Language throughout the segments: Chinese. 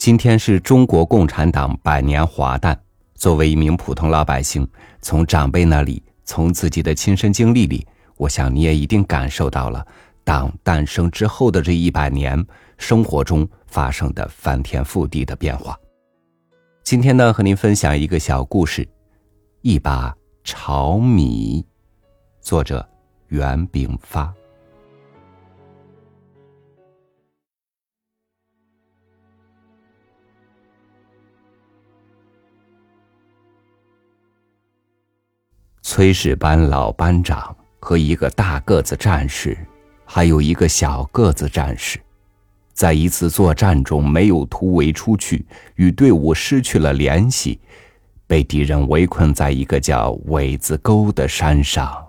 今天是中国共产党百年华诞。作为一名普通老百姓，从长辈那里，从自己的亲身经历里，我想你也一定感受到了党诞生之后的这一百年生活中发生的翻天覆地的变化。今天呢，和您分享一个小故事，《一把炒米》，作者袁炳发。炊事班老班长和一个大个子战士，还有一个小个子战士，在一次作战中没有突围出去，与队伍失去了联系，被敌人围困在一个叫苇子沟的山上，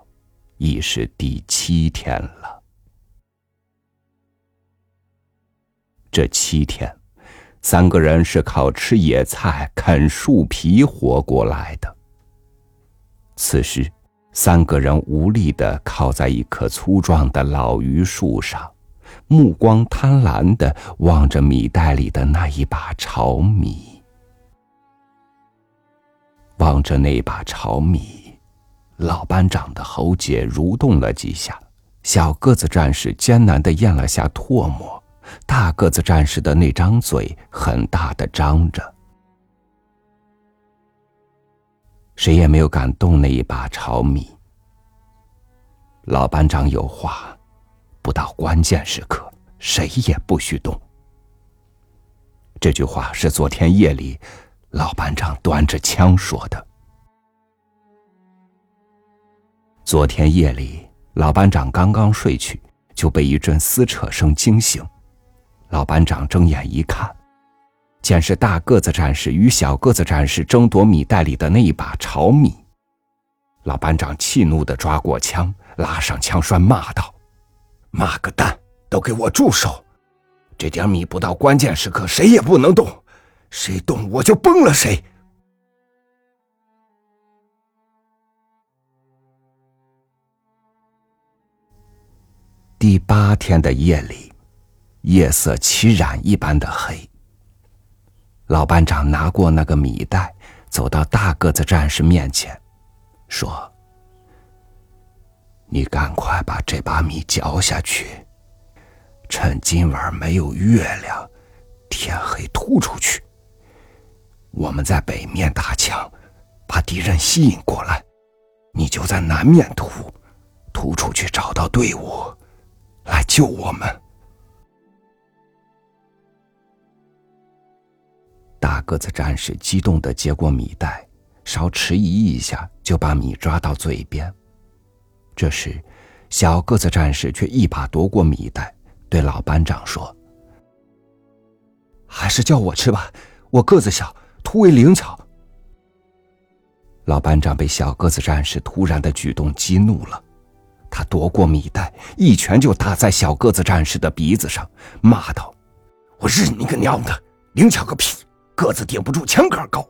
已是第七天了。这七天，三个人是靠吃野菜、啃树皮活过来的。此时，三个人无力的靠在一棵粗壮的老榆树上，目光贪婪的望着米袋里的那一把炒米。望着那把炒米，老班长的喉结蠕动了几下，小个子战士艰难的咽了下唾沫，大个子战士的那张嘴很大的张着。谁也没有敢动那一把炒米。老班长有话，不到关键时刻，谁也不许动。这句话是昨天夜里，老班长端着枪说的。昨天夜里，老班长刚刚睡去，就被一阵撕扯声惊醒。老班长睁眼一看。见是大个子战士与小个子战士争夺米袋里的那一把炒米，老班长气怒的抓过枪，拉上枪栓，骂道：“妈个蛋，都给我住手！这点米不到关键时刻谁也不能动，谁动我就崩了谁！”第八天的夜里，夜色凄染一般的黑。老班长拿过那个米袋，走到大个子战士面前，说：“你赶快把这把米嚼下去，趁今晚没有月亮，天黑突出去。我们在北面打枪，把敌人吸引过来，你就在南面突，突出去找到队伍，来救我们。”个子战士激动的接过米袋，稍迟疑一下，就把米抓到嘴边。这时，小个子战士却一把夺过米袋，对老班长说：“还是叫我吃吧，我个子小，突围灵巧。”老班长被小个子战士突然的举动激怒了，他夺过米袋，一拳就打在小个子战士的鼻子上，骂道：“我日你个娘的，灵巧个屁！”个子顶不住枪杆高，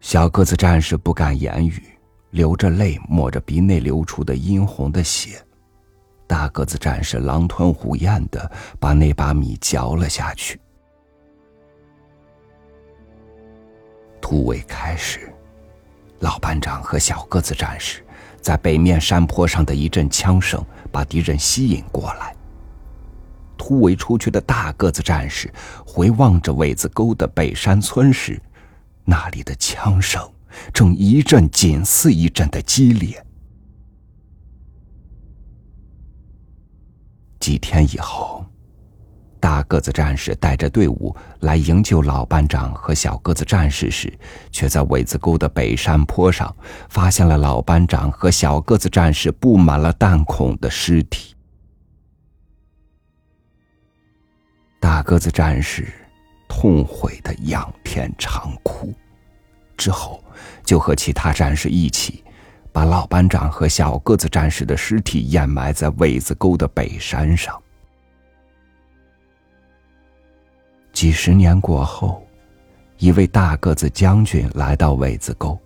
小个子战士不敢言语，流着泪抹着鼻内流出的殷红的血。大个子战士狼吞虎咽的把那把米嚼了下去。突围开始，老班长和小个子战士在北面山坡上的一阵枪声把敌人吸引过来。突围出去的大个子战士回望着苇子沟的北山村时，那里的枪声正一阵紧似一阵的激烈。几天以后，大个子战士带着队伍来营救老班长和小个子战士时，却在苇子沟的北山坡上发现了老班长和小个子战士布满了弹孔的尸体。大个子战士痛悔的仰天长哭，之后就和其他战士一起，把老班长和小个子战士的尸体掩埋在苇子沟的北山上。几十年过后，一位大个子将军来到苇子沟，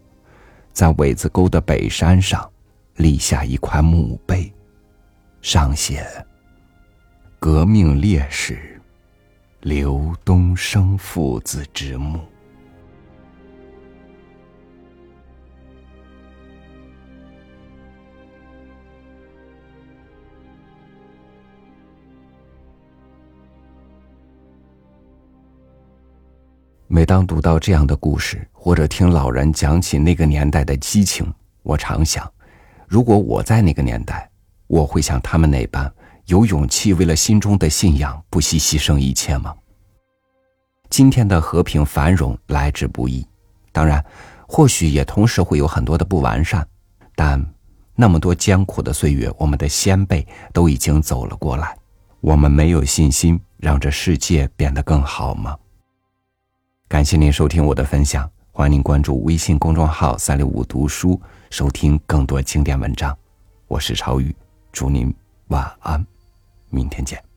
在苇子沟的北山上立下一块墓碑，上写：“革命烈士。”刘东升父子之墓。每当读到这样的故事，或者听老人讲起那个年代的激情，我常想，如果我在那个年代，我会像他们那般有勇气，为了心中的信仰不惜牺牲一切吗？今天的和平繁荣来之不易，当然，或许也同时会有很多的不完善，但那么多艰苦的岁月，我们的先辈都已经走了过来，我们没有信心让这世界变得更好吗？感谢您收听我的分享，欢迎您关注微信公众号“三六五读书”，收听更多经典文章。我是超宇，祝您晚安，明天见。